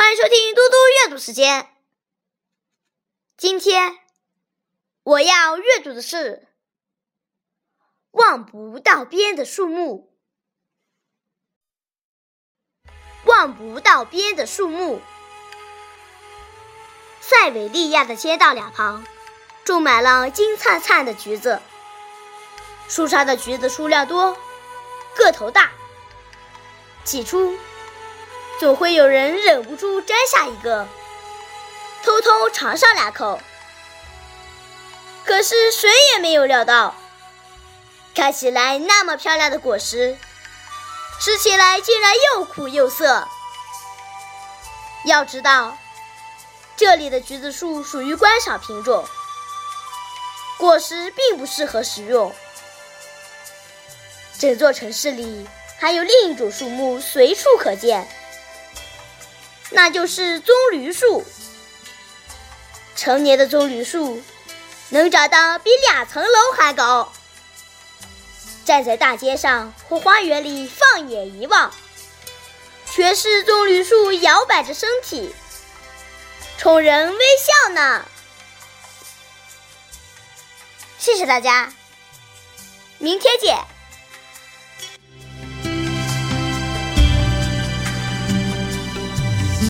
欢迎收听嘟嘟阅读时间。今天我要阅读的是《望不到边的树木》。望不到边的树木，塞维利亚的街道两旁种满了金灿灿的橘子，树上的橘子数量多，个头大。起初。总会有人忍不住摘下一个，偷偷尝上两口。可是谁也没有料到，看起来那么漂亮的果实，吃起来竟然又苦又涩。要知道，这里的橘子树属于观赏品种，果实并不适合食用。整座城市里还有另一种树木随处可见。那就是棕榈树。成年的棕榈树能长到比两层楼还高。站在大街上或花园里放眼一望，全是棕榈树摇摆着身体，冲人微笑呢。谢谢大家，明天见。